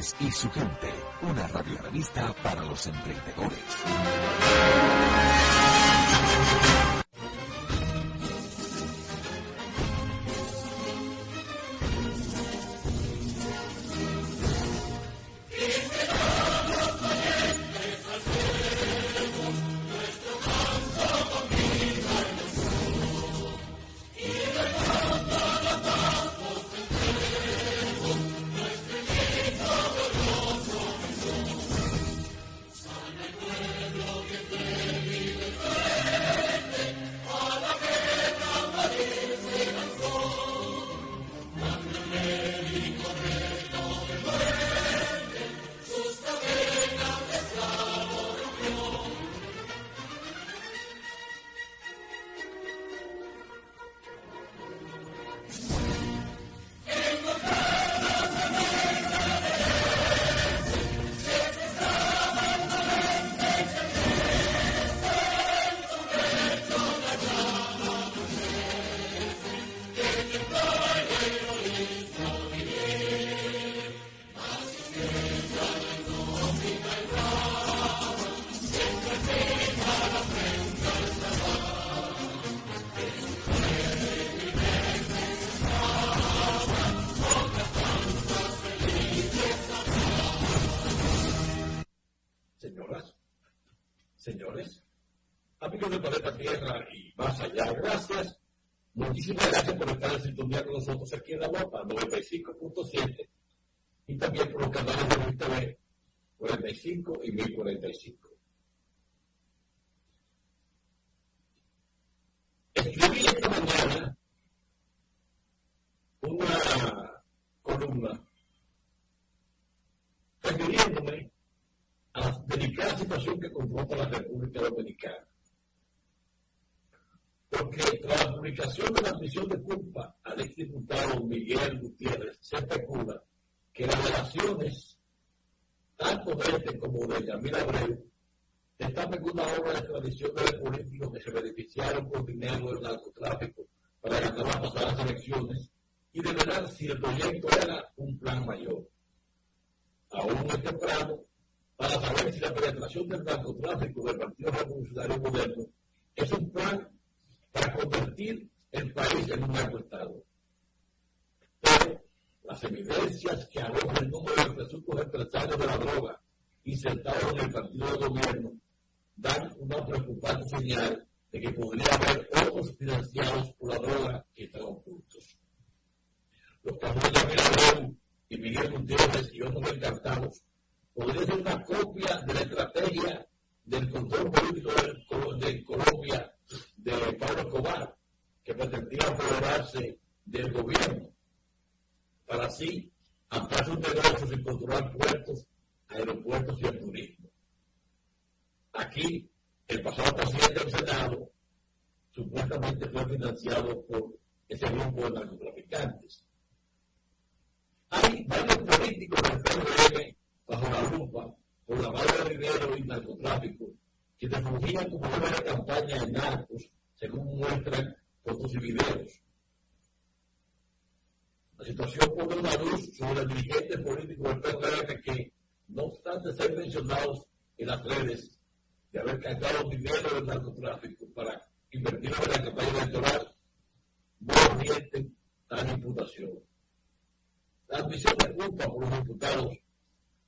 Y su gente, una revista para los emprendedores. Nosotros aquí en la Guapa, 95.7, y también por los canales de TV 45 y 1045. Escribí esta mañana una columna refiriéndome a la delicada situación que confronta la República Dominicana porque tras la publicación de la admisión de culpa al exdiputado Miguel Gutiérrez se especula que las relaciones tanto de este como de Yamil Abreu están en una obra de tradición de políticos que se beneficiaron con dinero del narcotráfico para ganar las pasadas elecciones y de verdad si el proyecto era un plan mayor. Aún es temprano para saber si la penetración del narcotráfico del Partido Revolucionario Moderno es un plan para convertir el país en un alto Estado. Pero las evidencias que arroja el número de presuntos empresarios de la droga insertados en el partido de gobierno dan una preocupante señal de que podría haber otros financiados por la droga que están ocultos. Los de Miguel y Miguel Gutiérrez y otros encartados podrían ser una copia de la estrategia del control político de Colombia de Pablo Escobar, que pretendía apoderarse del gobierno para así ampliar sus negocios y controlar puertos, aeropuertos y el turismo. Aquí, el pasado presidente del Senado supuestamente fue financiado por ese grupo de narcotraficantes. Hay varios políticos del PRM bajo la lupa por la mala de dinero y narcotráfico que como una campaña de narcos, según muestran fotos y videos. La situación pone una luz sobre el dirigente político del que, no obstante ser mencionados en las redes de haber cargado dinero del narcotráfico para invertirlo en la campaña electoral, no admiten tal imputación. La admisión de culpa por los diputados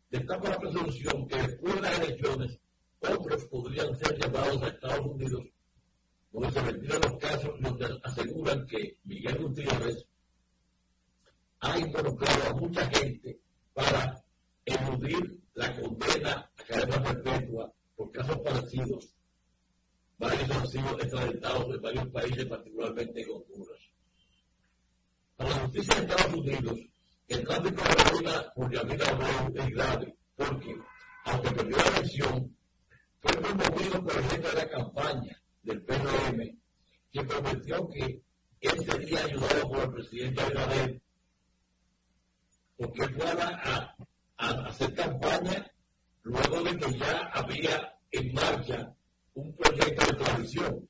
destaca la presunción que después de las elecciones otros podrían ser llevados a Estados Unidos, donde se retiran los casos donde aseguran que Miguel Gutiérrez ha involucrado a mucha gente para eludir la condena a cadena perpetua por casos parecidos. Varios han sido extraditados en varios países, particularmente en Honduras. Para la justicia de Estados Unidos, el tráfico de la por Yamila Abreu es grave, porque, aunque perdió la elección, fue promovido por el jefe de la campaña del PRM, que prometió que él sería ayudado por el presidente Abinader, porque fue a, hacer campaña luego de que ya había en marcha un proyecto de transición.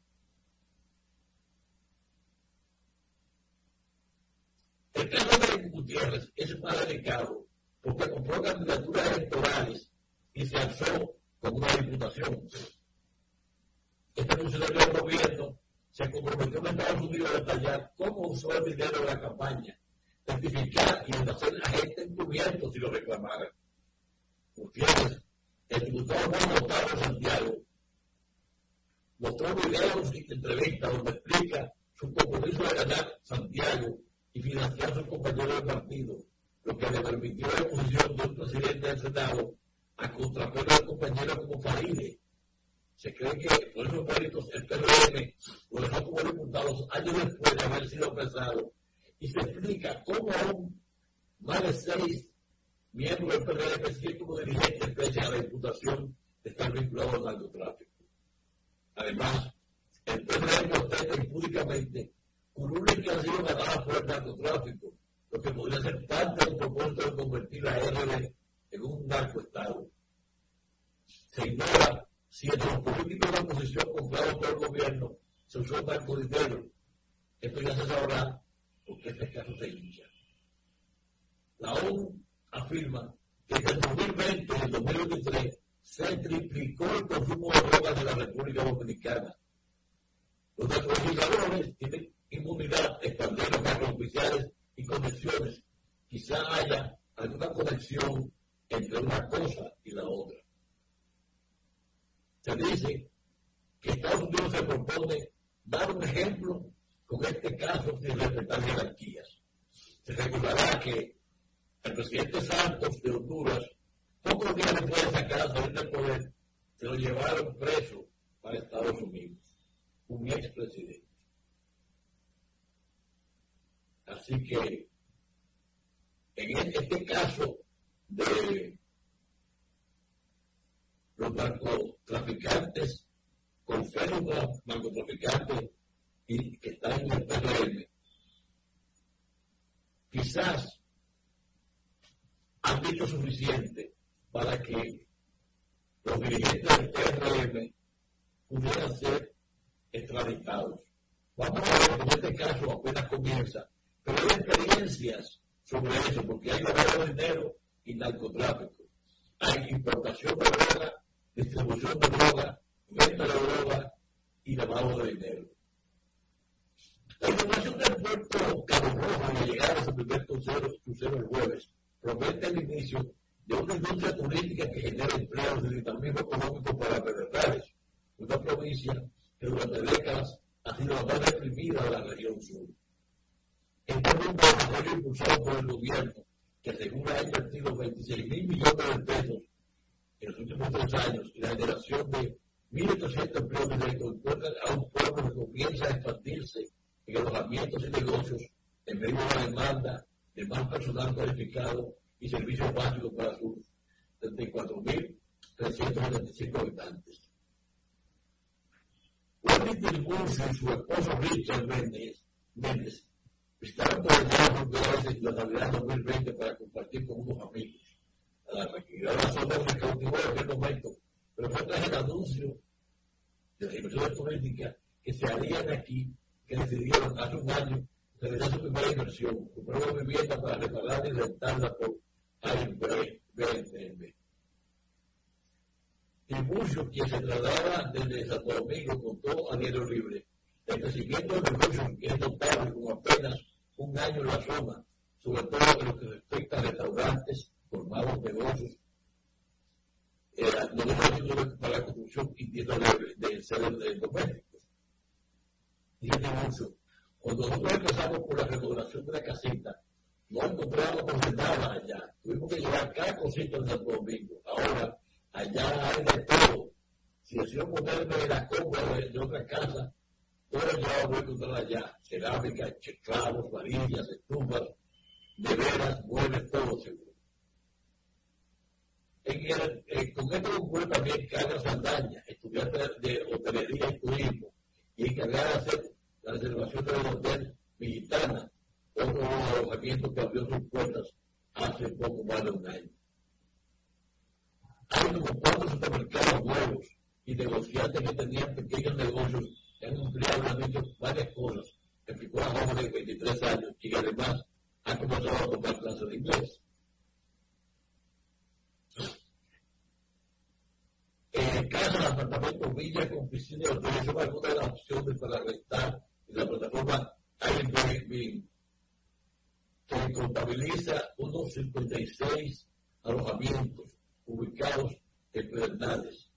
El caso de Gutiérrez es más delicado porque compró candidaturas electorales y se alzó con una diputación. Este funcionario del gobierno se comprometió en Estados Unidos a detallar cómo usó el dinero de la campaña, certificar y hacer la gente encubierto si lo reclamaran. Gutiérrez, el diputado Juan Octavio Santiago, mostró videos y entrevistas donde explica su compromiso de ganar Santiago y financiar a sus compañeros de partido, lo que le permitió la posición de un presidente del Senado a contrapelo de compañeros como Faride. Se cree que por esos méritos el PRM lo dejó como diputado años después de haber sido apresado y se explica cómo aún más de seis miembros del PRM siguen como dirigentes pese a la diputación de estar vinculados al narcotráfico. Además, el PRM protesta impúdicamente con una inclinación ganada por el narcotráfico, lo que podría ser parte del propósito de convertir a RD en un narcoestado. Se ignora si entre los políticos de oposición comprados por el gobierno se usó dinero. Esto ya se sabrá porque este caso se inicia. La ONU afirma que desde el 2020 y el 2023 se triplicó el consumo de drogas de la República Dominicana. Los legisladores tienen inmunidad, expandieron cargos oficiales y conexiones. Quizá haya alguna conexión entre una cosa y la otra. Se dice que Estados Unidos se propone dar un ejemplo con este caso sin respetar jerarquías. Se recordará que el presidente Santos de Honduras Pocos días después de sacar salir del poder, se lo llevaron preso para Estados Unidos, un expresidente. Así que, en este caso de los narcotraficantes, con los narcotraficantes y que están en el PRM, quizás han dicho suficiente para que los dirigentes del PRM pudieran ser extraditados. Vamos a ver en este caso apenas comienza, pero hay experiencias sobre eso, porque hay de dinero y narcotráfico. Hay importación de droga, distribución de droga, venta de droga y lavado de dinero. La información del puerto Cabo Rojo de llegar a su primer crucero, crucero el jueves promete el inicio de una industria turística que genera empleos y dinamismo económico para Pedernales, una provincia que durante décadas ha sido la más reprimida de la región sur. Este un desarrollo impulsado por el gobierno, que según ha invertido 26 mil millones de pesos en los últimos tres años y la generación de 1.800 empleos directos, a un pueblo que comienza a expandirse en alojamientos y negocios en medio de la demanda de más personal cualificado y servicios básicos para sus 34.375 habitantes. Wendy Tilburcio y su esposo Richard Méndez, Méndez por el por vez en la Navidad 2020 para compartir con unos amigos. A la tranquilidad de la zona se cautivó en aquel momento, pero fue tras el anuncio de las inversiones políticas que se harían aquí, que decidieron hace un año realizar su primera inversión, comprar una vivienda para repararla y rentarla por BNB. Y muchos quien se traslada desde Santo Domingo contó a Diario Libre. El crecimiento del negocio es notable con apenas un en la zona, sobre todo en lo que respecta a restaurantes, formados negocios, eh, negocios para la construcción y tiendas de, de seres domésticos. Fíjate mucho, cuando nosotros empezamos por la remodelación de la casita, no encontramos nada allá. Tuvimos que llevar cada cosita en Santo Domingo. Ahora, allá hay de todo. Si decido ponerme la compra de, otra casa, Ahora ya voy a encontrar allá cerámica, checlavos, varillas, estufas, de veras, muebles, todo seguro. En el, en, con esto ocurre también Carlos Saldaña, estudiante de hotelería y turismo, y encargada de hacer la reservación del hotel Militana, otro alojamiento que abrió sus puertas hace poco más de un año. Hay como cuatro supermercados nuevos y negociantes que tenían pequeños negocios han han dicho varias cosas. Explicó a joven de 23 años y además ha comenzado a tomar clases de inglés. Eh, casa, apartamento, villa con piscina y hotel de las opciones para rentar en la plataforma Airbnb, que contabiliza unos 56 alojamientos ubicados en Pedernales,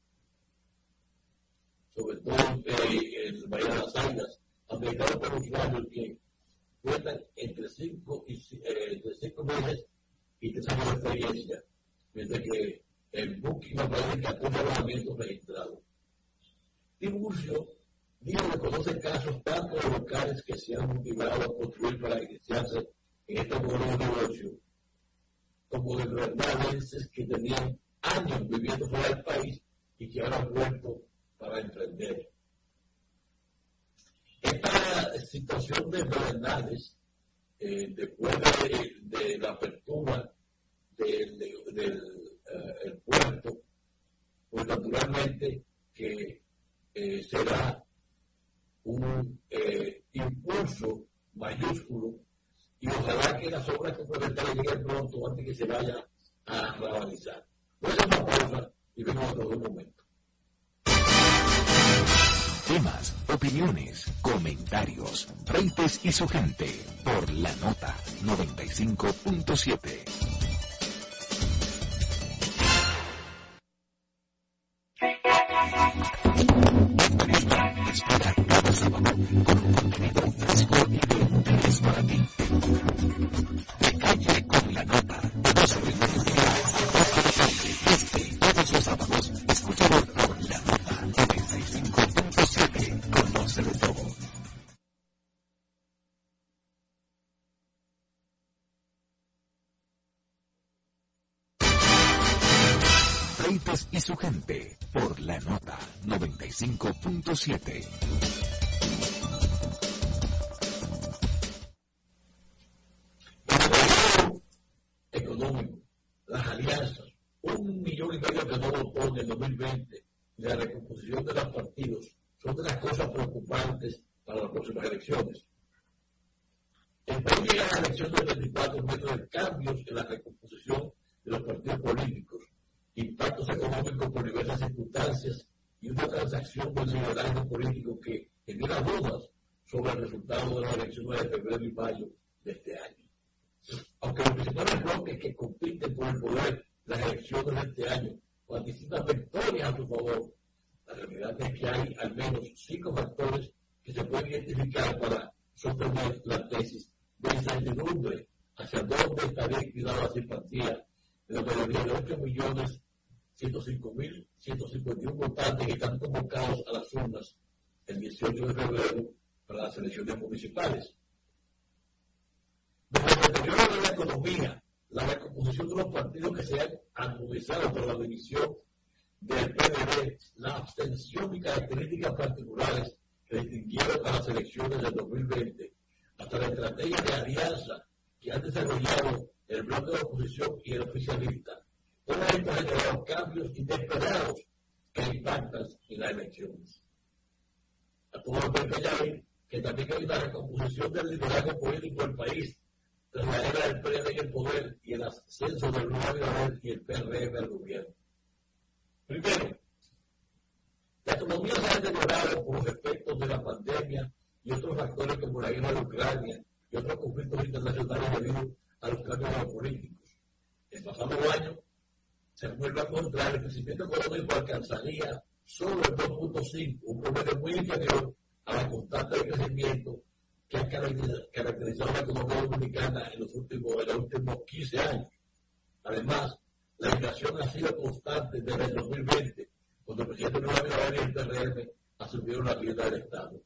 sobre todo eh, el Valle de las Águilas, americanos por usuarios que cuentan entre 5 y eh, cinco meses y 3 años de experiencia, mientras que el Booking aparece 14 alojamientos registrados. Tiburcio dijo que conoce casos tanto de locales que se han motivado a construir para iniciarse en este de negocio, como de verdaderos que tenían años viviendo fuera del país y que ahora han vuelto para emprender. Esta situación de Bernales, eh, después de, la apertura del, eh, puerto, pues naturalmente que eh, será un impulso mayúsculo y ojalá que las obras complementarias lleguen pronto antes que se vaya a realizar. Pues una pausa y vemos otro momento. Temas, opiniones, comentarios, Freites y su gente por la nota 95.7. 95.7. dudas sobre el resultado de las elecciones de febrero y mayo de este año. Aunque los principales bloques que compiten por el poder las elecciones de este año participan victorias a su favor, la realidad es que hay al menos cinco factores que se pueden identificar para sostener la tesis de incertidumbre hacia dónde estaría inclinada la simpatía de la mayoría de 8 millones 105.151 votantes que están convocados a las urnas el 18 de febrero para las elecciones municipales. Desde el deterioro de la economía, la recomposición de los partidos que se han armonizado por la división del PDB, la abstención y características particulares que distinguieron a las elecciones del 2020, hasta la estrategia de alianza que han desarrollado el bloque de oposición y el oficialista, Toda esto ha generado cambios inesperados que impactan en las elecciones. Ya ven que también hay una recomposición del liderazgo político del país tras la era del PRD en el poder y el ascenso del nuevo y el PRM al gobierno. Primero, la economía se ha deteriorado por los efectos de la pandemia y otros factores como la guerra de Ucrania y otros conflictos internacionales debido a los cambios geopolíticos. El pasado año, se vuelve a encontrar, el crecimiento económico alcanzaría solo el 2.5, un promedio muy inferior a la constante de crecimiento que ha caracterizado la economía dominicana en los últimos, en los últimos 15 años. Además, la inflación ha sido constante desde el 2020, cuando el presidente Nueva Abinader y el PRM asumieron la rienda del Estado.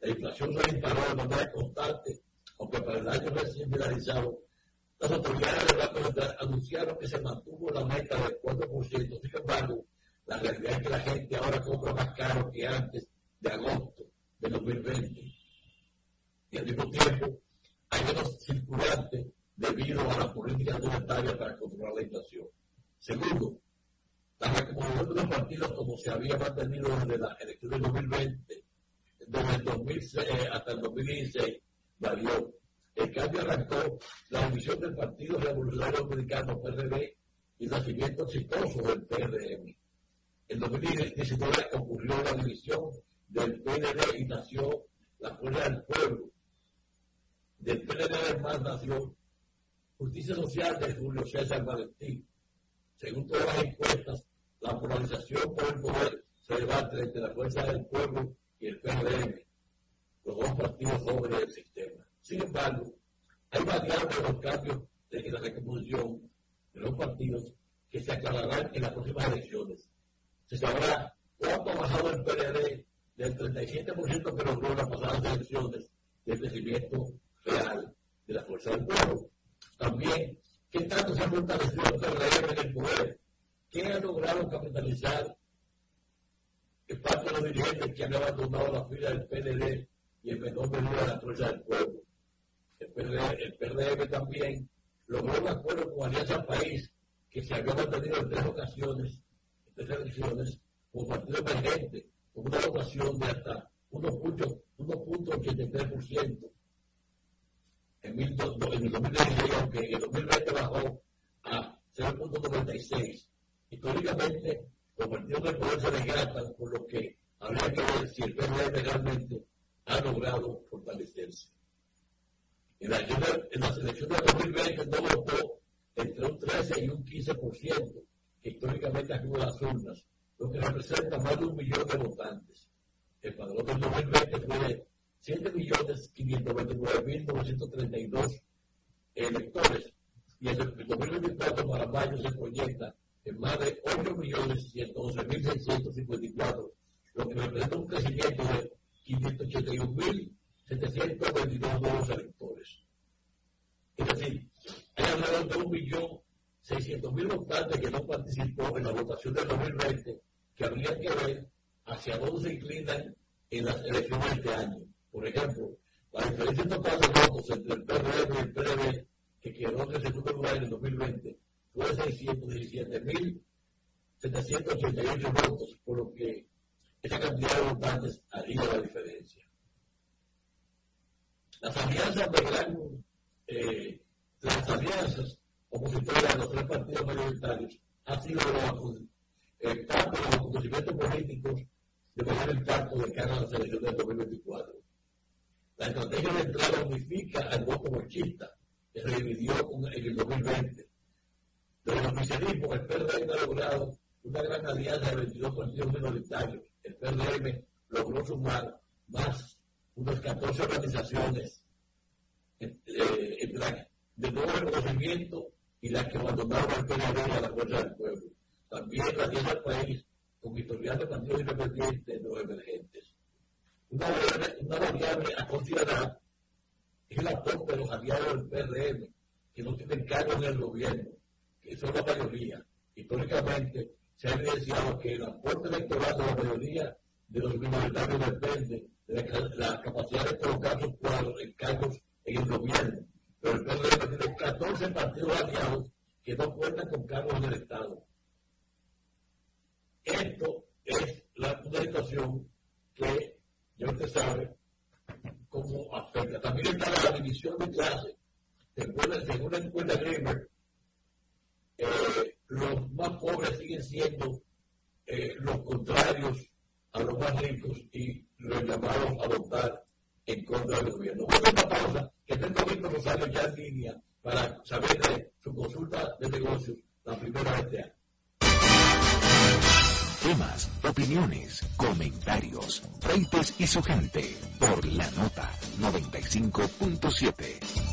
La inflación se disparó de manera constante, aunque para el año recién finalizado las autoridades del Banco Central anunciaron que se mantuvo la meta del 4%. Sin embargo, la realidad es que la gente ahora compra más caro que antes de agosto de 2020. 2020. Y al mismo tiempo hay menos circulante debido a la política monetaria para controlar la inflación. Segundo, la recomposición de los partidos como se había mantenido desde la elección del 2020, desde el 2006 eh, hasta el 2016, varió. El cambio arrancó la división del Partido Revolucionario Dominicano, PRD, y el nacimiento exitoso del PRM. En 2019 ocurrió la división del PLD y nació la Fuerza del Pueblo. Del PLD además nació Justicia Social de Julio César Valentín. Según todas las encuestas, la polarización por el poder se debate entre la Fuerza del Pueblo y el PRM, los dos partidos jóvenes del sistema. Sin embargo, hay variables de los cambios de la recomposición de los partidos que se aclararán en las próximas elecciones. Se sabrá cuánto ha bajado el PRD del 37% que logró las pasadas elecciones del crecimiento real de la fuerza del pueblo. También, ¿qué tanto se ha fortalecido el PRD en el poder? ¿Qué ha logrado capitalizar el parte de los dirigentes que han abandonado la fila del PLD y en menor medida de la fuerza del pueblo? El PRD, el PRM también logró un acuerdo con Alianza País que se había mantenido en tres ocasiones, en tres elecciones, como partido emergente, con una votación de hasta 1.83%. En, en el 2016, aunque en el 2020 bajó a 0.96. Históricamente, los partidos del poder se desgastan, por lo que habría que ver si el PRD realmente ha logrado fortalecerse. En la, en selección de 2020 no votó entre un 13 y un 15%, que históricamente acude a las urnas, lo que representa más de un millón de votantes. El padrón del 2020 fue de 7.529.932 electores y el 2024 para mayo se proyecta en más de 8.112.654, lo que representa un crecimiento de 581.722 nuevos electores. Es decir, hay alrededor de un millón seiscientos mil votantes que no participó en la votación del 2020, que habría que ver hacia dónde se inclinan en las elecciones de este año. Por ejemplo, la diferencia total de votos entre el PRM y el PRD, que quedó en el segundo lugar en el 2020, fue de 617.788 votos, por lo que esa cantidad de votantes haría la diferencia. Las alianzas de gran eh, las alianzas opositoras de los tres partidos mayoritarios ha sido el campo de los acontecimientos políticos de mayor impacto de cara a las elecciones del 2024. La estrategia de entrada unifica al voto marxista, que se dividió en el 2020. Pero el oficialismo, el PRM ha logrado una gran alianza de 22 partidos minoritarios. El PRM logró sumar más unas 14 organizaciones eh, eh, de nuevo reconocimiento y las que abandonaron el PNV a la fuerza del pueblo. También tiene el país con historial de partidos independientes de los emergentes. Una, una variable a considerar es el aporte de los aliados del PRM, que no tienen cargo en el gobierno, que son la mayoría. Históricamente se ha evidenciado que el aporte electoral de la mayoría de los minoritarios depende de la, la capacidad de colocar sus cuadros en cargos en el gobierno pero el tiene 14 partidos aliados que no cuentan con cargos del Estado. Esto es la, una situación que ya usted sabe cómo afecta. También está la división de clase. Según la encuesta Grimer, eh, los más pobres siguen siendo eh, los contrarios a los más ricos y los llamados a votar en contra del gobierno. Vamos a una pausa que tengo Víctor Rosario ya en línea para saber de su consulta de negocios la primera de este año. Temas, opiniones, comentarios, Freites y su gente por la nota 95.7.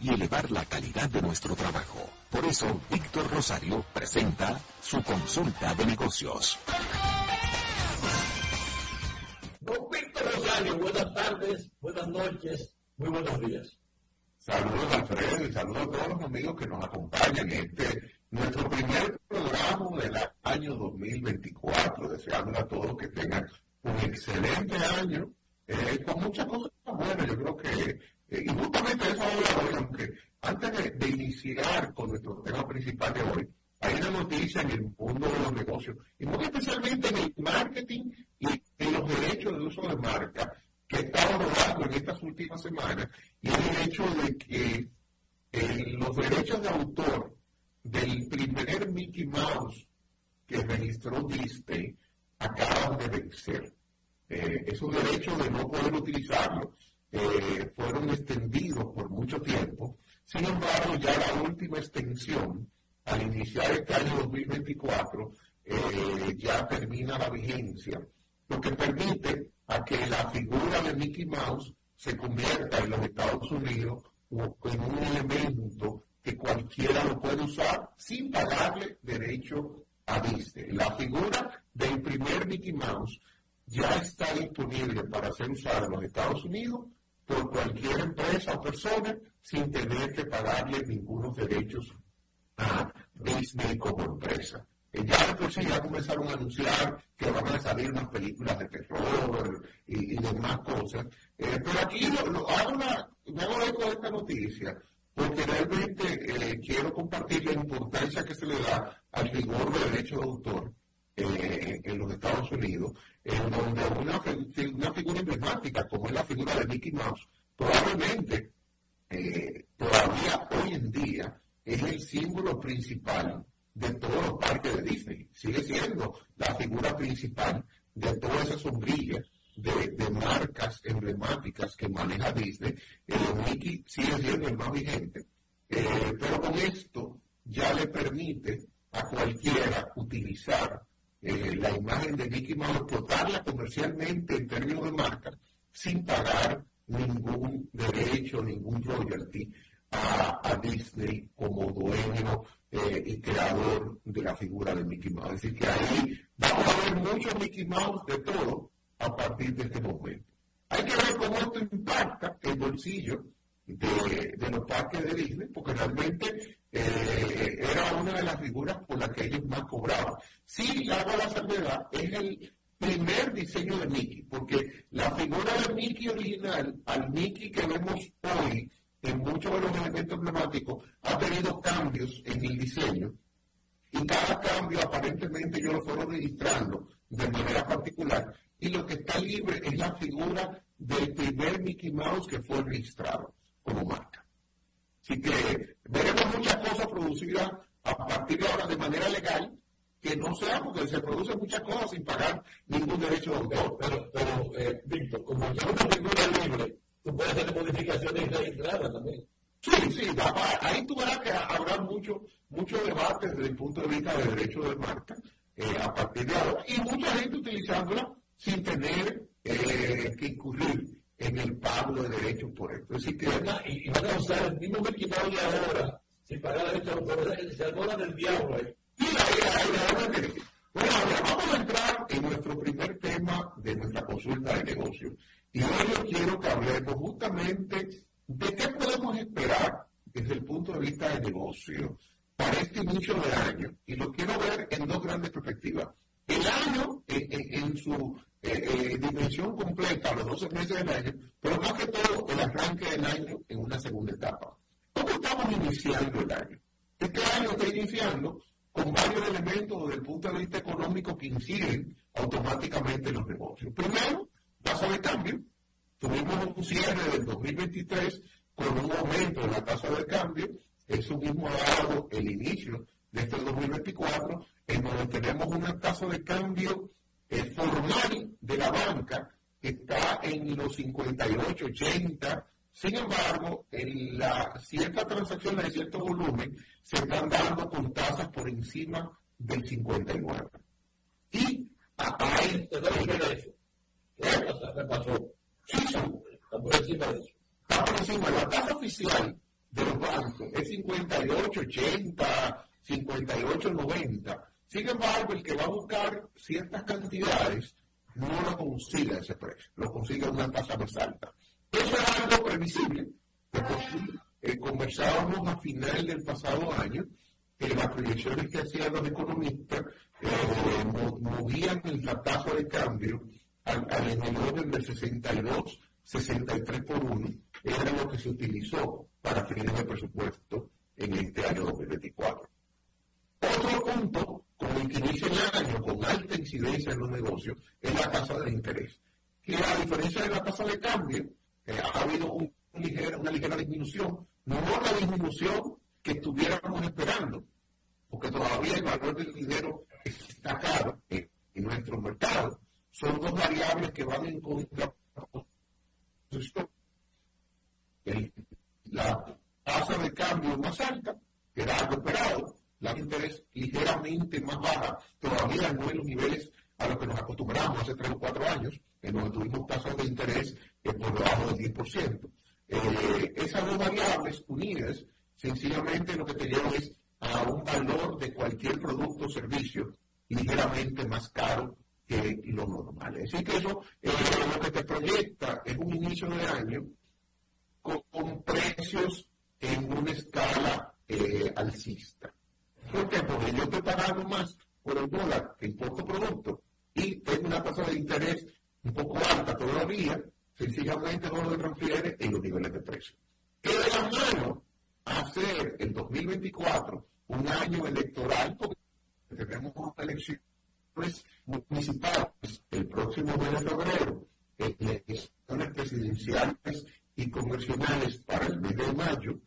y elevar la calidad de nuestro trabajo. Por eso, Víctor Rosario presenta su consulta de negocios. Don Víctor Rosario, buenas tardes, buenas noches, muy buenos días. Saludos Alfredo y saludos a todos los amigos que nos acompañan en este nuestro primer programa del año 2024. Deseando a todos que tengan un excelente año eh, con muchas cosas buenas. Yo creo que eh, y justamente eso habla hoy, aunque antes de, iniciar con nuestro tema principal de hoy, hay una noticia en el mundo de los negocios, y muy especialmente en el marketing y en los derechos de uso de marca, que he estado rodando en estas últimas semanas, y el hecho de que eh, los derechos de autor del primer Mickey Mouse que registró Disney acaban de vencer. Eh, esos derechos de no poder utilizarlos eh, fueron extendidos por mucho tiempo. Sin embargo, ya la última extensión, al iniciar este año 2024, eh, ya termina la vigencia, lo que permite a que la figura de Mickey Mouse se convierta en los Estados Unidos en un elemento que cualquiera lo puede usar sin pagarle derecho a Disney. La figura del primer Mickey Mouse ya está disponible para ser usada en los Estados Unidos por cualquier empresa o persona sin tener que pagarle ningunos derechos a Disney como empresa. Eh, ya sí ya comenzaron a anunciar que van a salir unas películas de terror y, demás cosas. Eh, pero aquí lo, hago una, me hago eco de esta noticia porque realmente eh, quiero compartir la importancia que se le da al rigor de derecho de autor en los Estados Unidos en donde una, una figura emblemática como es la figura de Mickey Mouse, probablemente eh, todavía hoy en día es el símbolo principal de todos los parques de Disney. Sigue siendo la figura principal de toda esa sombrilla de, marcas emblemáticas que maneja Disney. Eh, Mickey sigue siendo el más vigente. Eh, pero con esto ya le permite a cualquiera utilizar eh, la imagen de Mickey Mouse, explotarla comercialmente en términos de marca, sin pagar ningún derecho, ningún royalty a, Disney como dueño eh, y creador de la figura de Mickey Mouse. Decir, que ahí vamos a ver mucho Mickey Mouse de todo a partir de este momento. Hay que ver cómo esto impacta el bolsillo de, los parques de Disney, porque realmente eh, era una de las figuras por las que ellos más cobraban. Sí, la la salvedad, es el primer diseño de Mickey, porque la figura de Mickey original al Mickey que vemos hoy en muchos de los elementos emblemáticos ha tenido cambios en el diseño y cada cambio aparentemente yo lo fueron registrando de manera particular y lo que está libre es la figura del primer Mickey Mouse que fue registrado como marca. Así que veremos muchas cosas producidas a partir de ahora de manera legal, que no sea porque se producen muchas cosas sin pagar ningún derecho de autor. Pero, pero eh, Víctor, como ya una figura libre, tú puedes hacer modificaciones registradas también. Sí, sí, ahí tú verás que habrá mucho, mucho debate desde el punto de vista del derecho de marca eh, a partir de ahora. Y mucha gente utilizándola sin tener eh, que incurrir en el pago de derechos por esto. Es decir, que, y, y van a usar el mismo de ahora, sin pagar derechos por se adora del diablo. ¿eh? Sí, ahí, ahí, ahí, bueno, ahora vamos a entrar en nuestro primer tema de nuestra consulta de negocios. Y hoy yo quiero que hablemos justamente de qué podemos esperar desde el punto de vista de negocio para este inicio de año. Y lo quiero ver en dos grandes perspectivas. El año en, su eh, eh, dimensión completa, los 12 meses del año, pero más que todo el arranque del año en una segunda etapa. ¿Cómo estamos iniciando el año? Este año está iniciando con varios elementos desde el punto de vista económico que inciden automáticamente en los negocios. Primero, tasa de cambio. Tuvimos un cierre del 2023 con un aumento de la tasa de cambio. Eso mismo ha dado el inicio de este 2024, en donde tenemos una tasa de cambio eh, formal de la banca está en los 58, 80. Sin embargo, en la ciertas transacciones de cierto volumen se están dando con tasas por encima del 59. Y hay... ¿Qué pasó? Sí, está por encima de eso. Está por encima. La tasa oficial de los bancos es 58, 80, 58, 90. Sin embargo, el que va a buscar ciertas cantidades no lo consigue a ese precio, lo consigue a una tasa más alta. Eso es algo previsible. Eh, conversábamos a final del pasado año que las proyecciones que hacían los economistas eh, movían la tasa de cambio al, en el orden del 62, 63 por 1, era lo que se utilizó para fines de presupuesto en este año 2024. Otro punto con el que inicia el año con alta incidencia en los negocios es la tasa de interés, que a diferencia de la tasa de cambio, eh, ha habido una ligera disminución, no la disminución que estuviéramos esperando, porque todavía el valor del dinero está caro en, nuestro mercado. Son dos variables que van en contra. la tasa de cambio más alta, que era algo esperado, la interés ligeramente más baja, todavía no en los niveles a los que nos acostumbramos hace tres o cuatro años, en donde tuvimos tasas de interés por debajo del 10%. Eh, esas dos variables unidas, sencillamente lo que te llevan es a un valor de cualquier producto o servicio ligeramente más caro que lo normal. Así que eso eh, lo que te proyecta es un inicio de año con, precios en una escala eh, alcista. ¿Por qué? Porque yo estoy pagando más por el dólar que importo producto y tengo una tasa de interés un poco alta todavía, sencillamente no lo transfiere en los niveles de precio. ¿Qué de la mano hacer el 2024 un año electoral? Porque tenemos elecciones municipales el próximo mes de febrero, elecciones presidenciales y convencionales para el mes de mayo.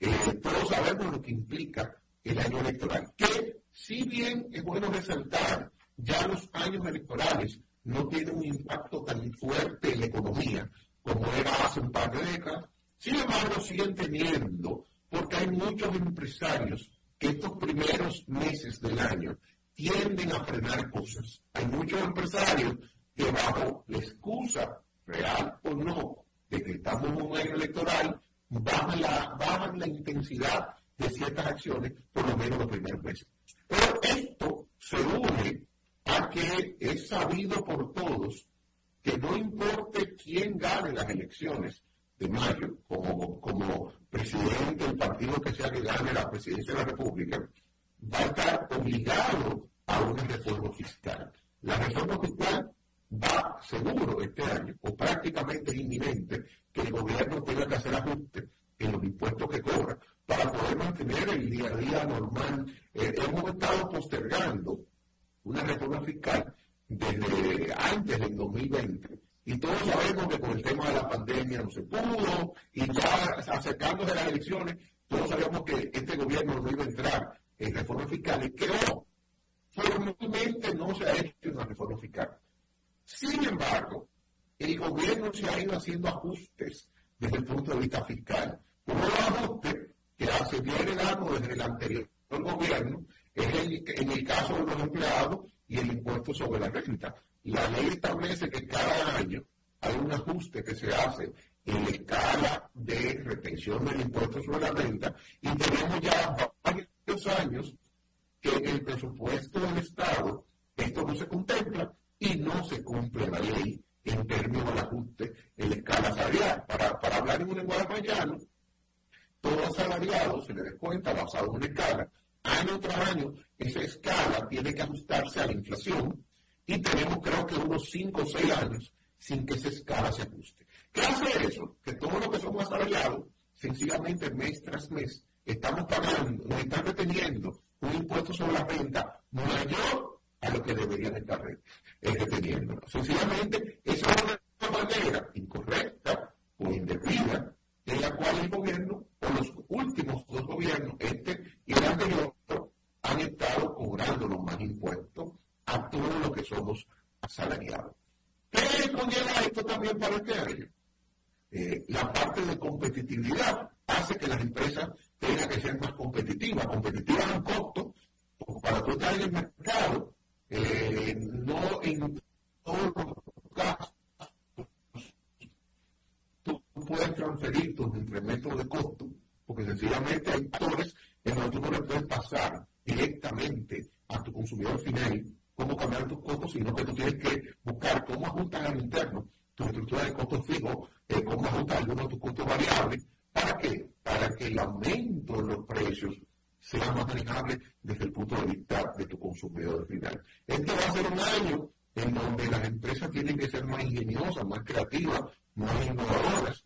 Eh, todos sabemos lo que implica el año electoral. Que si bien es bueno resaltar, ya los años electorales no tienen un impacto tan fuerte en la economía como era hace un par de décadas, sin embargo siguen teniendo, porque hay muchos empresarios que estos primeros meses del año tienden a frenar cosas. Hay muchos empresarios que bajo la excusa, real o no, de que estamos en un año electoral, bajan la, bajan la intensidad de ciertas acciones, por lo menos los primeros meses. Pero esto se une a que es sabido por todos que no importe quién gane las elecciones de mayo, como, como presidente del partido que sea que gane la presidencia de la República, va a estar obligado a una reforma fiscal. La reforma fiscal va seguro este año, o prácticamente inminente, que el gobierno tenga que hacer ajustes en los impuestos que cobra para poder mantener el día a día normal. Eh, hemos estado postergando una reforma fiscal desde antes del 2020. Y todos sabemos que con el tema de la pandemia no se pudo, y ya acercándose a las elecciones, todos sabemos que este gobierno no iba a entrar en reformas fiscales, que no, formalmente no se ha hecho una reforma fiscal. Sin embargo, el gobierno se ha ido haciendo ajustes desde el punto de vista fiscal. Uno de los ajustes que se viene dando desde el anterior gobierno es el, en el caso de los empleados y el impuesto sobre la renta. La ley establece que cada año hay un ajuste que se hace en la escala de retención del impuesto sobre la renta y tenemos ya varios años que el presupuesto del Estado esto no se contempla y no se cumple la ley en términos del ajuste en la escala salarial. Para, para hablar en un lenguaje llano, todo asalariado se le descuenta basado en una escala. Año tras año, esa escala tiene que ajustarse a la inflación y tenemos creo que unos 5 o 6 años sin que esa escala se ajuste. ¿Qué hace eso? Que todos los que somos asalariados, sencillamente mes tras mes, estamos pagando, nos están reteniendo un impuesto sobre la renta mayor a lo que deberían estar reteniendo. Sencillamente, esa es una manera incorrecta o indebida en la cual el gobierno, o los últimos dos gobiernos, este y el anterior, han estado cobrando los más impuestos a todos los que somos asalariados. ¿Qué conlleva esto también para este año? Eh, la parte de competitividad hace que las empresas tengan que ser más competitivas, competitivas en costo, para tú estar en el mercado, eh, no en todos los casos tú puedes transferir tus incrementos de costo, porque sencillamente hay actores en que tú no le puedes pasar directamente a tu consumidor final cómo cambiar tus costos, sino que tú tienes que buscar cómo ajustar al interno tu estructura de costos fijos, eh, cómo ajustar algunos de tus costos variables. ¿Para qué? Para que el aumento de los precios sea más manejable desde el punto de vista de tu consumidor final. Este va a ser un año en donde las empresas tienen que ser más ingeniosas, más creativas, más innovadoras,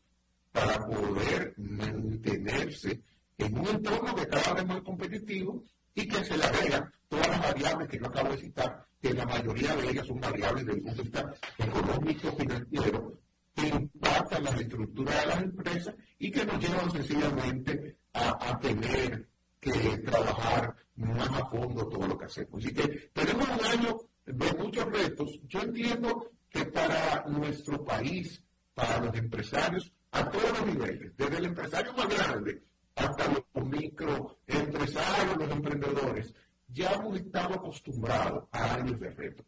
para poder mantenerse en un entorno que cada vez más competitivo y que se le agregan todas las variables que yo acabo de citar, que la mayoría de ellas son variables del punto de vista económico, financiero, que impactan las estructuras de las empresas y que nos llevan sencillamente a, tener que trabajar más a fondo todo lo que hacemos. Así que tenemos un año de muchos retos. Yo entiendo que para nuestro país, para los empresarios, a todos los niveles, desde el empresario más grande hasta los microempresarios, los emprendedores, ya hemos estado acostumbrados a años de reto.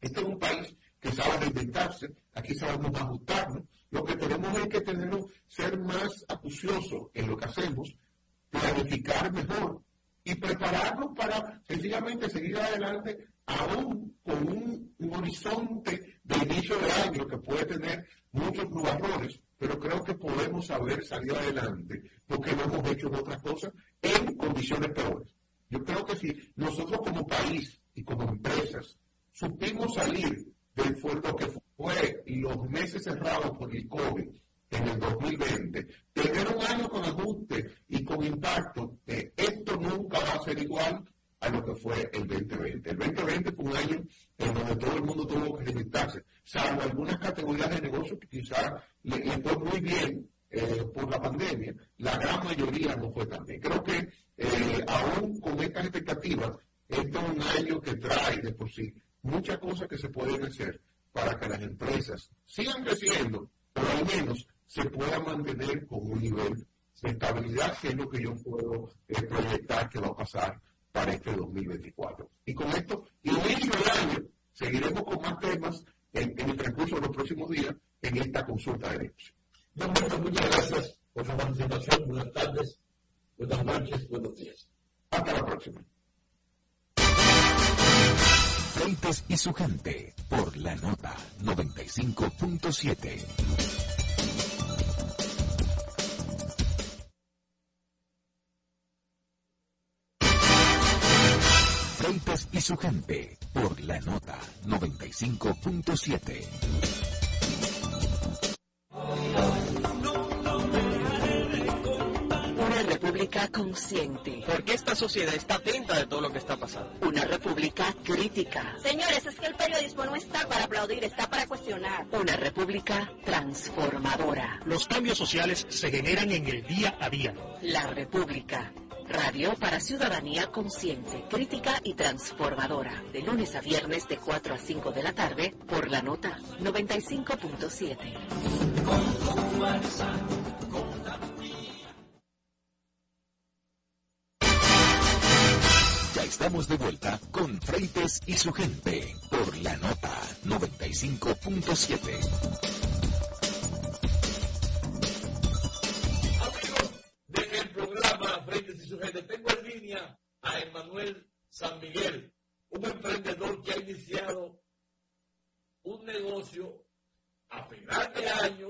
Este es un país que sabe reinventarse, aquí sabemos ajustarnos. Lo que tenemos es que tener, ser más acuciosos en lo que hacemos, planificar mejor y prepararnos para sencillamente seguir adelante aún con un, horizonte de inicio de año que puede tener muchos nubarrones, pero creo que podemos saber salir adelante porque lo hemos hecho otras cosas en condiciones peores. Yo creo que si nosotros como país y como empresas supimos salir del fuego que fue los meses cerrados por el COVID en el 2020, tener un año con ajuste y con impacto, eh, esto nunca va a ser igual a lo que fue el 2020. El 2020 fue un año en donde todo el mundo tuvo que limitarse, salvo algunas categorías de negocio que quizás le, fue muy bien eh, por la pandemia, la gran mayoría no fue tan bien. Creo que eh, aún con estas expectativas, esto es un año que trae de por sí muchas cosas que se pueden hacer para que las empresas sigan creciendo, pero al menos se puedan mantener con un nivel de estabilidad, que es lo que yo puedo eh, proyectar que va a pasar para este 2024. Y con esto, inicio del año, seguiremos con más temas en, el transcurso de los próximos días en esta consulta de derechos. muchas gracias por su participación. Buenas tardes, buenas noches, buenos días. Hasta la próxima. Freites y su gente por la nota 95.7. su gente por la nota 95.7. Una república consciente. Porque esta sociedad está atenta de todo lo que está pasando. Una república crítica. Señores, es que el periodismo no está para aplaudir, está para cuestionar. Una república transformadora. Los cambios sociales se generan en el día a día. La república Radio para ciudadanía consciente, crítica y transformadora. De lunes a viernes de 4 a 5 de la tarde por la nota 95.7. Ya estamos de vuelta con Freites y su gente por la nota 95.7. San Miguel, un emprendedor que ha iniciado negocio a final de año,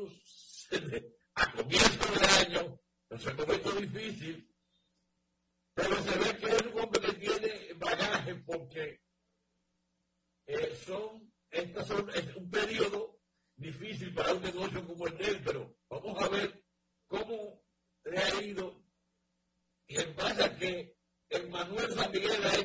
a comienzo de año, es un momento difícil, pero se ve que es un hombre que tiene bagaje porque eh, son, estos son, es un periodo difícil para un negocio como el de pero vamos a ver cómo le ha ido. Y en base a que el Manuel San Miguel ha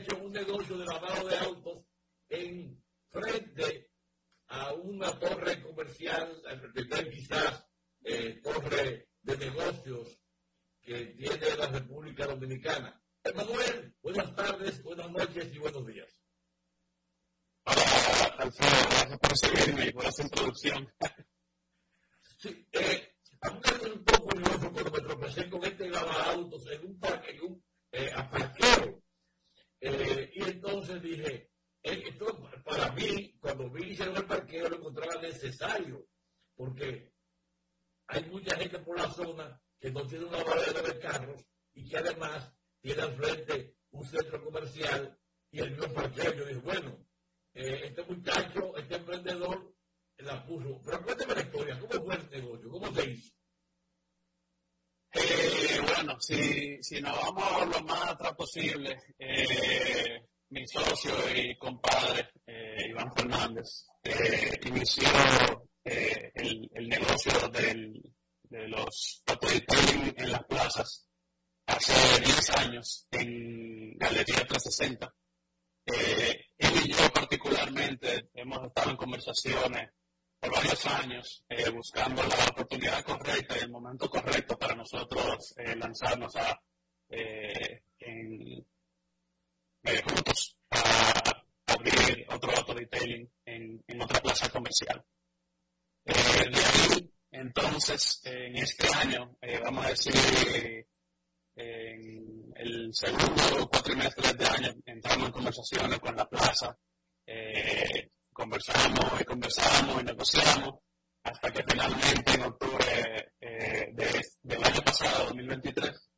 2023,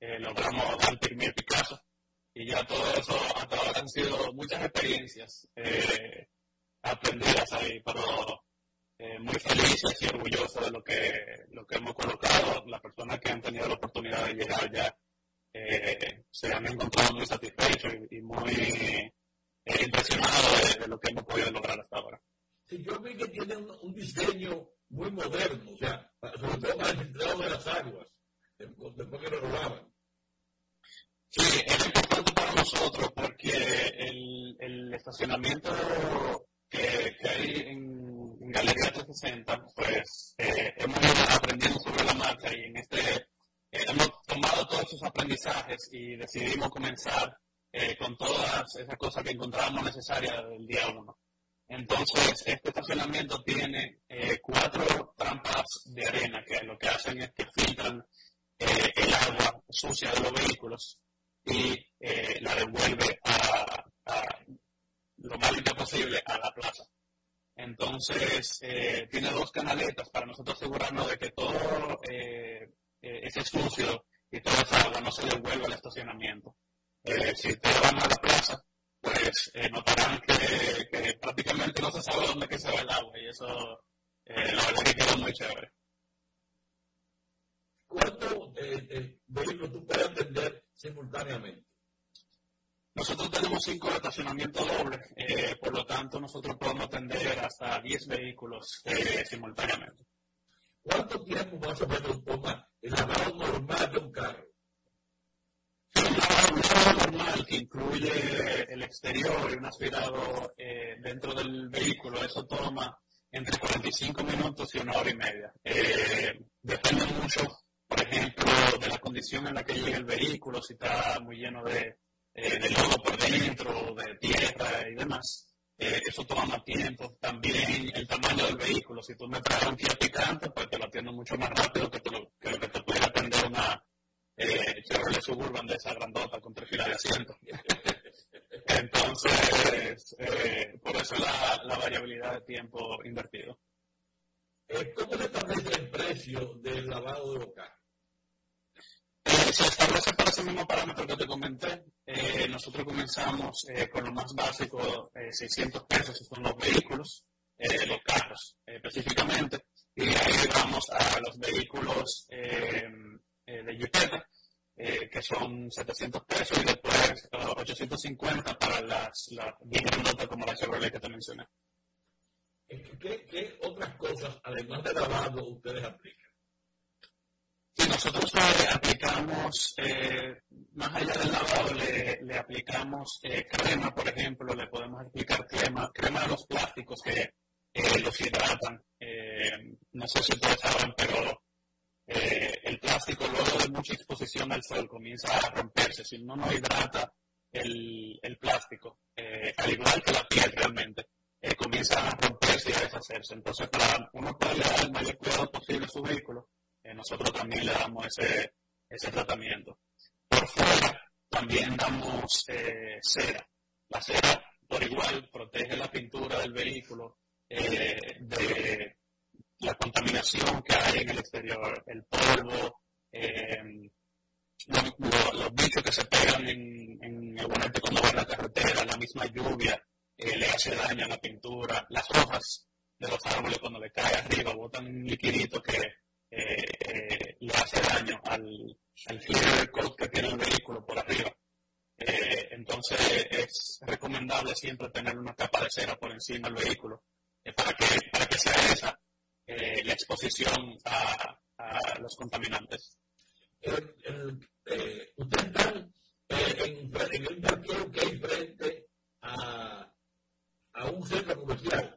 eh, logramos el primer Picasso. Y ya todo eso, hasta ahora han sido muchas experiencias eh, aprendidas ahí, pero eh, muy felices y orgullosos de lo que, lo que hemos colocado. Las personas que han tenido la oportunidad de llegar ya se han encontrado muy satisfechos y muy impresionado de, lo que hemos podido lograr hasta ahora. Sí, yo vi que tiene un, diseño muy moderno, o sea, sobre todo para el de las aguas, después que lo robaban. Sí, es importante para nosotros porque el, el estacionamiento que, que, hay en, en, Galería 360, pues eh, hemos ido aprendiendo sobre la marcha y en este eh, hemos tomado todos esos aprendizajes y decidimos comenzar eh, con todas esas cosas que encontramos necesarias del día uno. Entonces, este estacionamiento tiene eh, cuatro trampas de arena que lo que hacen es que filtran eh, el agua sucia de los vehículos y la devuelve a, lo más limpio posible a la plaza. Entonces, tiene dos canaletas para nosotros asegurarnos de que todo ese sucio y toda esa agua no se devuelve al estacionamiento eh, si ustedes van a la plaza, pues eh, notarán que, que, prácticamente no se sabe dónde que se va el agua y eso eh, la verdad que queda muy chévere. ¿Cuántos eh, vehículos tú puedes atender simultáneamente? Nosotros tenemos cinco estacionamientos dobles, eh, por lo tanto nosotros podemos atender hasta 10 vehículos eh, simultáneamente. ¿Cuánto tiempo más o menos toma el lavado normal de un carro? normal que incluye el exterior y un aspirado eh, dentro del vehículo, eso toma entre 45 minutos y una hora y media. Eh, depende mucho, por ejemplo, de la condición en la que llegue el vehículo, si está muy lleno de, eh, de lodo por dentro, de tierra y demás. Eh, eso toma más tiempo. También el tamaño del vehículo. Si tú me traes un Kia picante, pues te lo atiendo mucho más rápido que, que lo que te pudiera atender una, eh, Chevrolet Suburban de esa grandota con tres filas de asiento. Entonces, eh, por eso la, la, variabilidad de tiempo invertido. Eh, ¿Cómo se establece el precio del lavado de boca? Se establece por ese mismo parámetro que te comenté. Nosotros comenzamos con lo más básico, 600 pesos son los vehículos. los carros específicamente, y ahí vamos a los vehículos de Jipeta, que son 700 pesos, y después 850 para las, las como la Chevrolet que te mencioné. ¿Qué, ¿Qué, otras cosas, además de lavado, ustedes aplican? Sí, nosotros eh, aplicamos, eh, más allá del lavado, le, le aplicamos eh, crema, por ejemplo, le podemos aplicar crema, crema de los plásticos que los hidratan. no sé si ustedes saben, pero el plástico luego de mucha exposición al sol comienza a romperse. Si no no hidrata el, el plástico, al igual que la piel realmente eh, comienzan a romperse y a deshacerse. Entonces, para uno poder dar el mayor cuidado posible a su vehículo, nosotros también le damos ese, ese tratamiento. Por fuera, también damos eh, cera. La cera, por igual, protege la pintura del vehículo eh, de la contaminación que hay en el exterior, el polvo, los, los, bichos que se pegan en, el momento cuando va en la carretera, la misma lluvia, eh, le hace daño a la pintura, las hojas de los árboles cuando le cae arriba botan un liquidito que eh, eh, le hace daño al, al de coat que tiene el vehículo por arriba. entonces es recomendable siempre tener una capa de cera por encima del vehículo para, que, para que sea esa la exposición a, a los contaminantes. ustedes están en, en el parqueo que hay frente a a un centro comercial.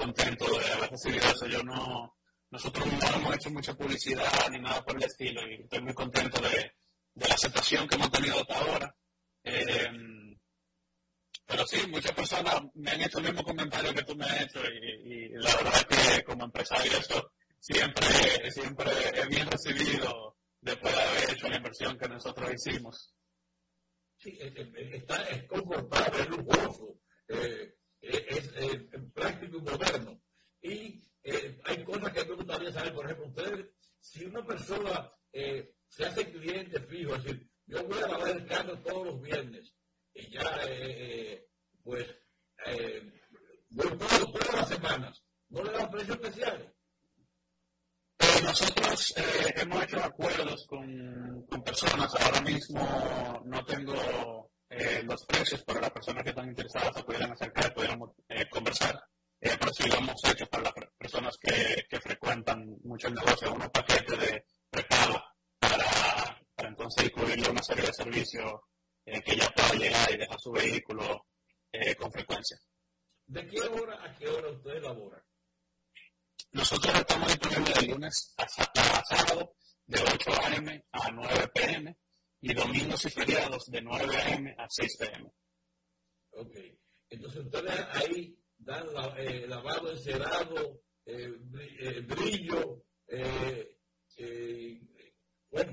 Contentos de haber recibido eso. Yo no, nosotros no hemos hecho mucha publicidad ni nada por el estilo, y estoy muy contento de, de la aceptación que hemos tenido hasta ahora. Eh, pero sí, muchas personas me han hecho el mismo comentario que tú me has hecho y, la verdad que como empresario eso siempre, siempre es bien recibido después de haber hecho la inversión que nosotros hicimos. Sí, está, es confortable, es lujoso, eh, es, práctico y moderno. Y eh, hay cosas que me gustaría saber, por ejemplo, ustedes, si una persona eh, se hace cliente fijo, es decir, yo voy a lavar el carro todos los viernes y ya, eh, eh pues, eh, voy todas las semanas, ¿no le dan precios especiales? nosotros eh, hemos hecho acuerdos con, con, personas, ahora mismo no tengo eh, los precios, pero las personas que están interesadas se pudieran acercar, pudiéramos eh, conversar. pero sí lo hemos hecho para las personas que, que frecuentan mucho el negocio, unos paquetes de prepago para entonces incluirle una serie de servicios eh, que ya pueda llegar y dejar su vehículo eh, con frecuencia. ¿De qué hora a qué hora usted elabora? Nosotros estamos disponibles de lunes a, sábado de 8 a.m. a 9 p.m. y domingos y feriados de 9 a.m. a 6 p.m. Ok. Entonces ustedes ahí dan la, eh, lavado, encerado brillo, bueno,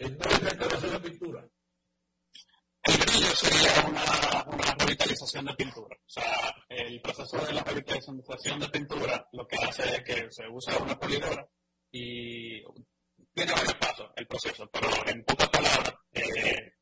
no es de pintura. El brillo sería una, una revitalización de pintura. O sea, el proceso de la revitalización de pintura lo que hace es que se usa una polidora y tiene varios pasos el proceso, pero en pocas palabras eh,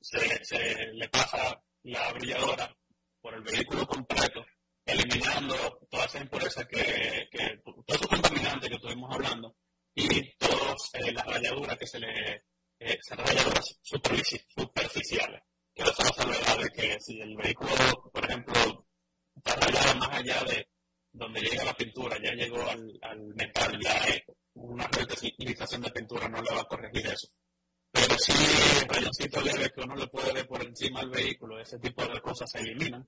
se, se, le pasa la brilladora por el vehículo completo, eliminando todas esas impurezas que, que todos esos contaminantes que estuvimos hablando y todas eh, las rayaduras que se le eh, son rayaduras superficiales. Que eso nos habla de que si el vehículo, por ejemplo, está rayado más allá de donde llega la pintura, ya llegó al, al metal, ya una revitalización de pintura no le va a corregir eso. Pero el rayoncito leve que uno le puede ver por encima del vehículo, ese tipo de cosas se eliminan.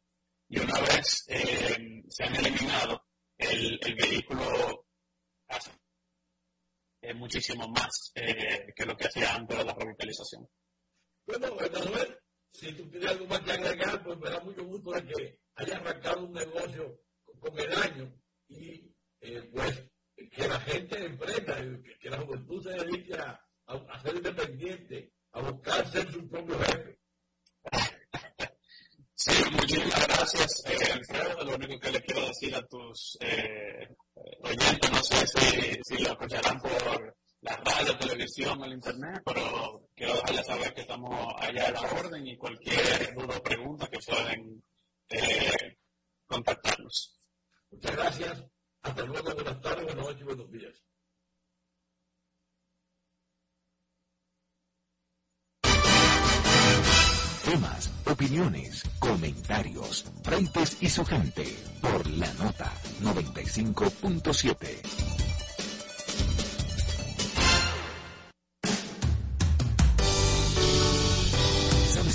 Y una vez eh, se han eliminado, el, el vehículo hace eh, muchísimo más eh, que lo que hacía antes de la revitalización. Bueno, Manuel, si tú tienes algo más que agregar, pues me da mucho gusto de que haya arrancado un negocio con el año y eh, pues que la gente emprenda, que, la juventud se dedique a, a, ser independiente, a buscar ser su propio jefe. Sí, muchísimas gracias, eh, Alfredo. Lo único que le quiero decir a tus eh, oyentes, no sé si, si lo escucharán por la radio, televisión o el internet, pero quiero dejarles saber que estamos allá a la orden y cualquier duda o pregunta que pueden eh, contactarnos. Muchas gracias. Hasta luego, buenas tardes, buenas noches y buenos días. Temas, opiniones, comentarios, frentes y su gente por la nota 95.7.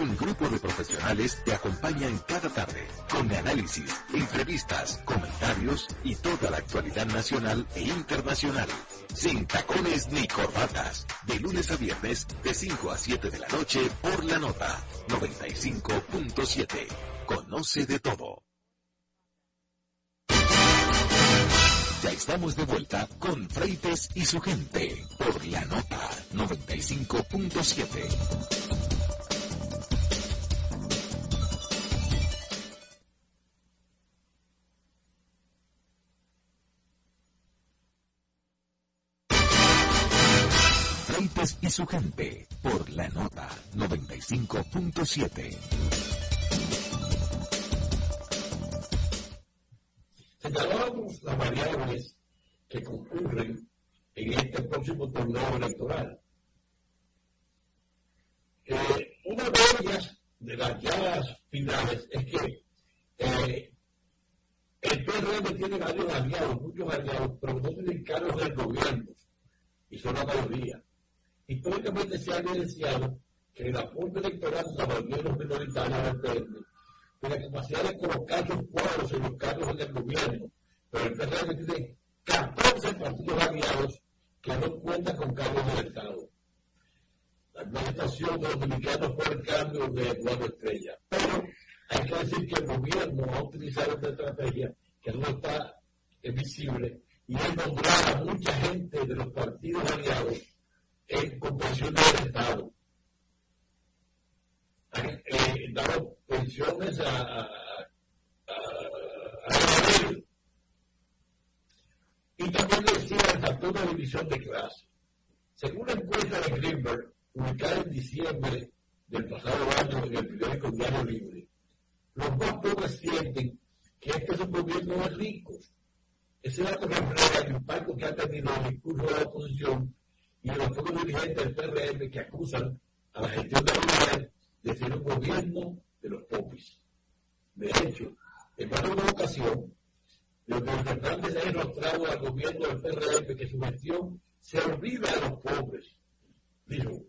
un grupo de profesionales te acompañan cada tarde con análisis, entrevistas, comentarios y toda la actualidad nacional e internacional. Sin tacones ni corbatas. De lunes a viernes, de 5 a 7 de la noche por la nota 95.7. Conoce de todo. Ya estamos de vuelta con Freites y su gente por la nota 95.7. y su gente por la nota 95.7. Señalábamos las variables que concurren en este próximo torneo electoral. Eh, una de ellas, de las llaves finales, es que eh, el PRM tiene varios aliados, muchos aliados, pero no tienen cargos del gobierno, y son la mayoría históricamente se ha evidenciado que el aporte electoral de los minoritarios del PRM, la capacidad de colocar sus cuadros en los cargos en el gobierno, pero el PRM tiene 14 partidos aliados que no cuentan con cargos del Estado. La administración de los dominicanos fue el cambio de Eduardo Estrella. Pero hay que decir que el gobierno ha utilizado esta estrategia que no está visible y ha nombrado a mucha gente de los partidos aliados en comprensión del Estado. Han eh, dado pensiones a, a, a, a y también decía el factor de división de clase. Según la encuesta de Greenberg, publicada en diciembre del pasado año en el periódico Diario Libre, los más pobres sienten que este es un gobierno de ricos. Ese dato refleja el impacto que ha tenido el discurso de la oposición y los pocos dirigentes del PRM que acusan a la gestión de la de un gobierno de los popis. De hecho, en más de una ocasión, Leonel Fernández ha demostrado al gobierno del PRM que su gestión se olvida a los pobres. Dijo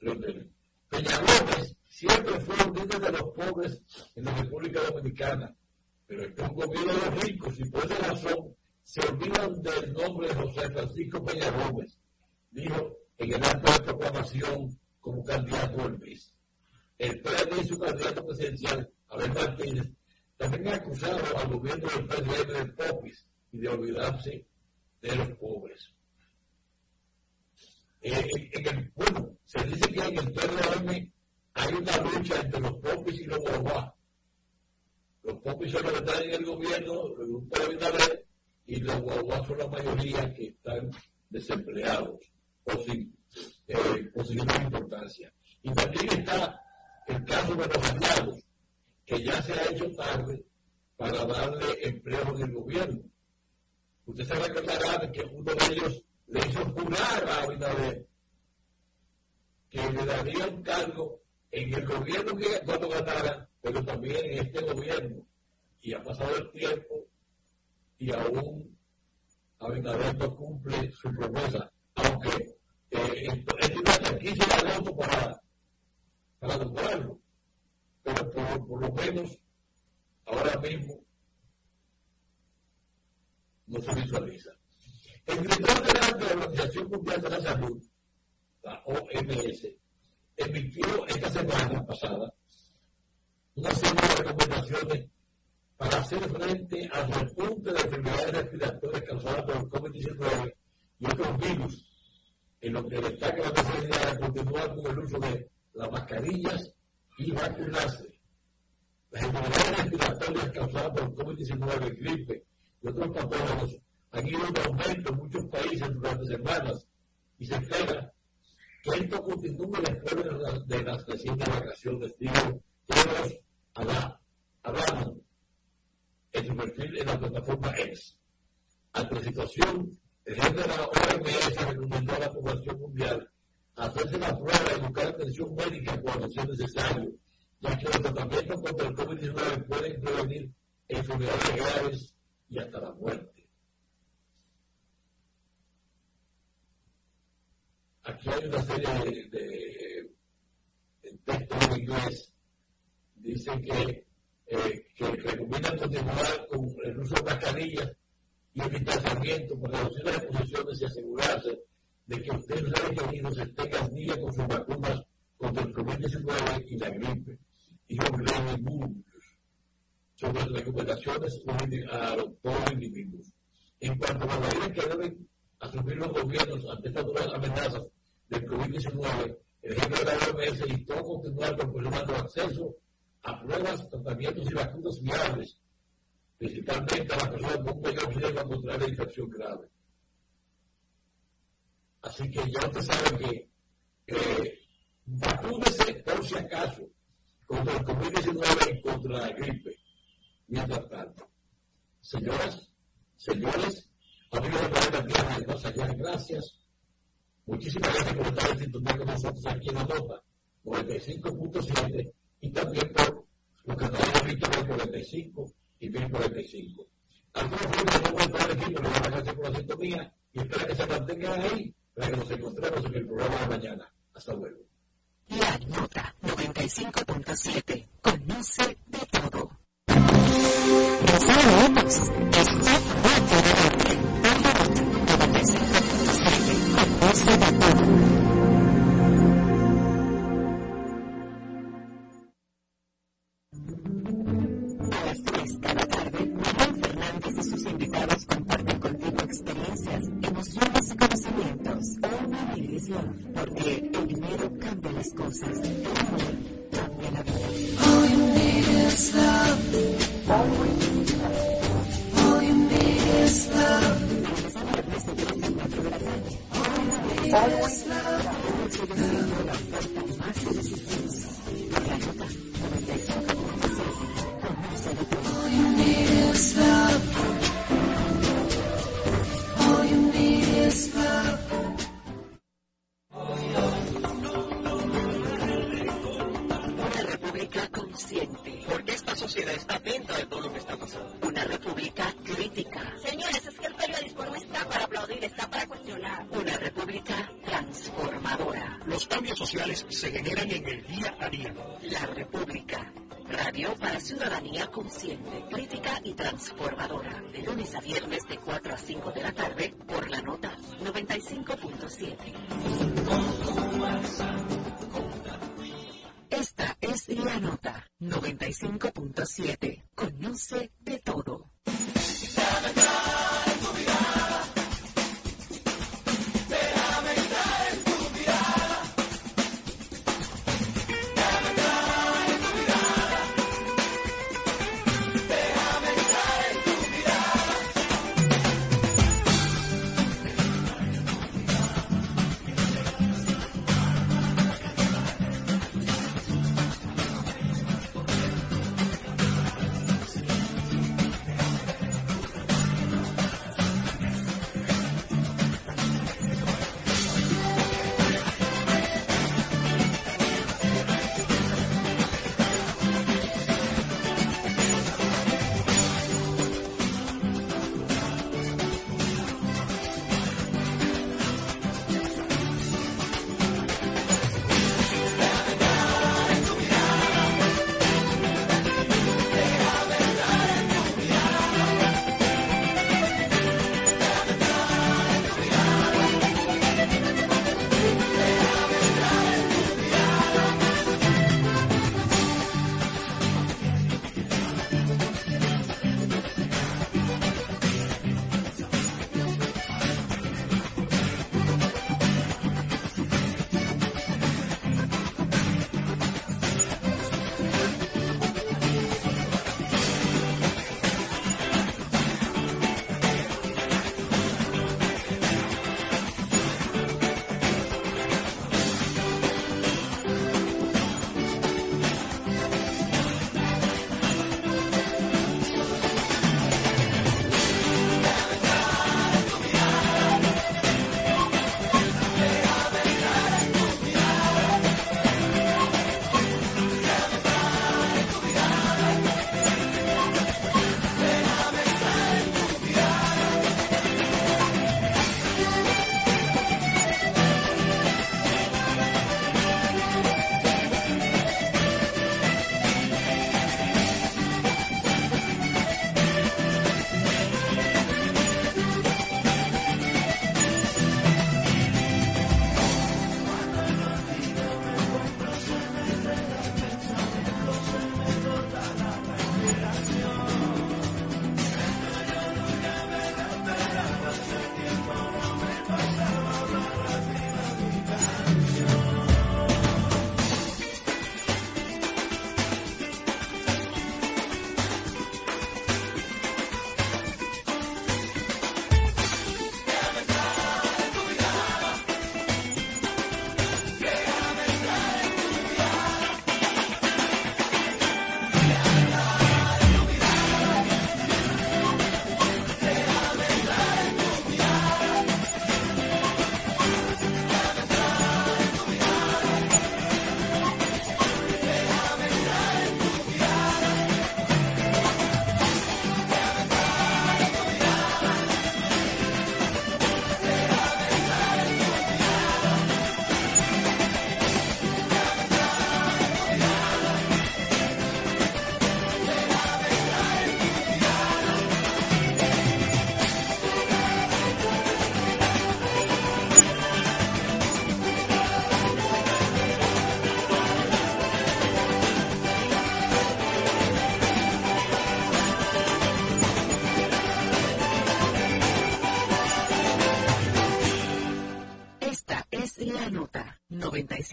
Leonel. Peñalones siempre fue un líder de los pobres en la República Dominicana, pero es que un gobierno de los ricos y por esa razón se olvidan del nombre de José Francisco Peña Gómez, dijo en el acto de proclamación como candidato del PIS. El PRD y su candidato presidencial, Abel Martínez, también ha acusado al gobierno del PRD de popis y de olvidarse de los pobres. Eh, bueno, se dice que en el PRM hay una lucha entre los popis y los guaguá. Los popis son los que están en el gobierno, el grupo de y los guaguas son la mayoría que están desempleados o sin, eh, importancia. Y también está el caso de los aliados, que ya se ha hecho tarde para darle empleo en el gobierno. Usted se recordará que uno de ellos le hizo jurar a Abinader que le daría un cargo en el gobierno que cuando ganara, pero también en este gobierno. Y ha pasado el tiempo y aún Abinader no cumple su promesa, aunque eh, es una franquicia de voto para, para lograrlo. Pero por, lo menos ahora mismo no se visualiza. El director general de la Organización Mundial de la Salud, la OMS, emitió esta semana pasada una serie de recomendaciones para hacer frente al repunte de enfermedades respiratorias causadas por el COVID-19 y otros virus, en lo que destaca la necesidad de continuar con el uso de las mascarillas y vacunarse. Las enfermedades respiratorias causadas por el COVID-19, gripe y otros patógenos han ido en aumento en muchos países durante semanas y se espera que esto continúe después de las, recientes vacaciones. Digo, todos hablamos en su perfil en la plataforma X. Ante la situación, el jefe de la OMS recomendó a la población mundial hacerse la prueba y buscar atención médica cuando sea necesario, ya que los tratamientos contra el COVID-19 pueden prevenir enfermedades graves y hasta la muerte. Aquí hay una serie de, textos en inglés. Dicen que eh, que recomiendan continuar con el uso de mascarillas y el distanciamiento para reducir las exposiciones y asegurarse de que ustedes requeridos estén al día con sus vacunas contra el COVID-19 y la gripe. Y Glenn Burgos sobre las recomendaciones a los todos individuos. En cuanto a las medidas que deben asumir los gobiernos ante estas nuevas amenazas del COVID-19, el jefe de la OMS instó continuar proporcionando acceso a pruebas, tratamientos y vacunas viables, principalmente a las personas con mayor riesgo contra la infección grave. Así que ya usted sabe que eh, vacúnese por si acaso contra el COVID-19 y contra la gripe. Mientras tanto, señoras, señores, amigos de Planeta Tierra de más allá, gracias. Muchísimas gracias por estar en sintonía con nosotros aquí en la nota 95.7 y también por los canales de Víctor 45 y 1045. Algunos fueron de nuevo para el equipo, les gracias por la sintonía y espero que se mantengan ahí para que nos encontremos en el programa de mañana. Hasta luego. La nota 95.7. Conoce de todo. Recibimos esta fuerte de La nota 95.7. Conoce de todo.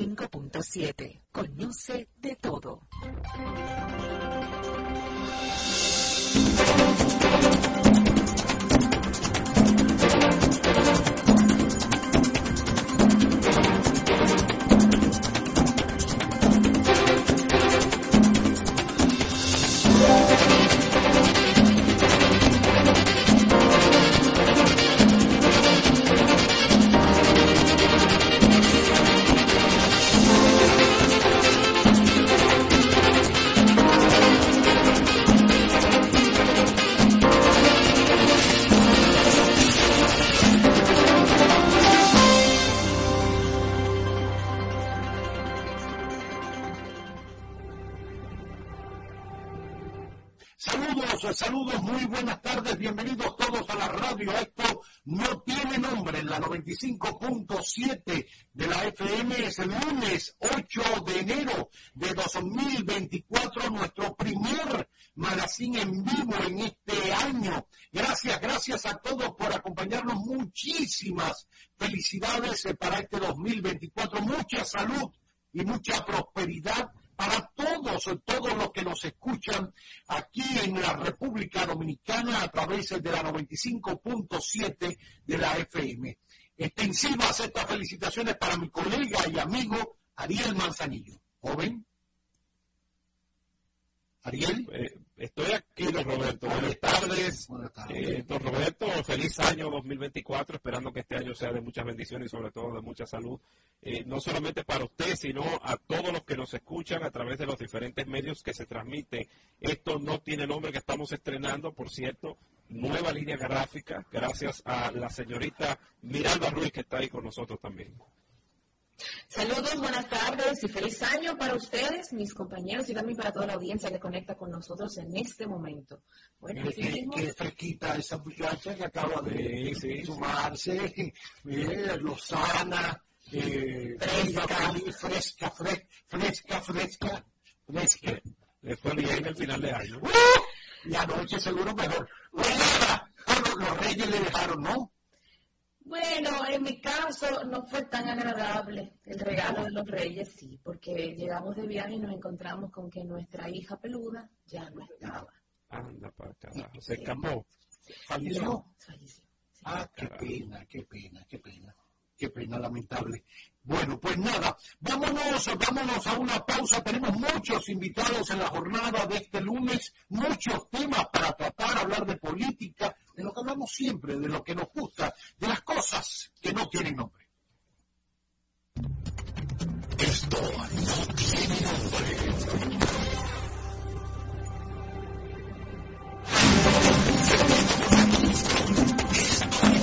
95.7. mucha salud, eh, no solamente para usted, sino a todos los que nos escuchan a través de los diferentes medios que se transmiten. Esto no tiene nombre que estamos estrenando, por cierto, nueva línea gráfica, gracias a la señorita Miralba Ruiz que está ahí con nosotros también. Saludos, buenas tardes y feliz año para ustedes, mis compañeros y también para toda la audiencia que conecta con nosotros en este momento. Bueno, qué, fresquita esa muchacha que acaba de sumarse, mire, Lozana, eh, fresca, fresca, fresca, fresca, fresca. Le fue bien el final de año. ¡Uh! Y anoche seguro mejor. los reyes le dejaron, ¿no? Bueno, en mi caso no fue tan agradable el regalo de los reyes, sí, porque llegamos de viaje y nos encontramos con que nuestra hija peluda ya no estaba. Anda para carajo, se escapó. Falleció. Falleció. Ah, qué pena, qué pena, qué pena. Qué pena lamentable. Bueno, pues nada, vámonos, vámonos a una pausa. Tenemos muchos invitados en la jornada de este lunes, muchos temas para tratar, hablar de política, de lo que hablamos siempre, de lo que nos gusta, de las cosas que no tienen nombre. Esto no tiene nombre. que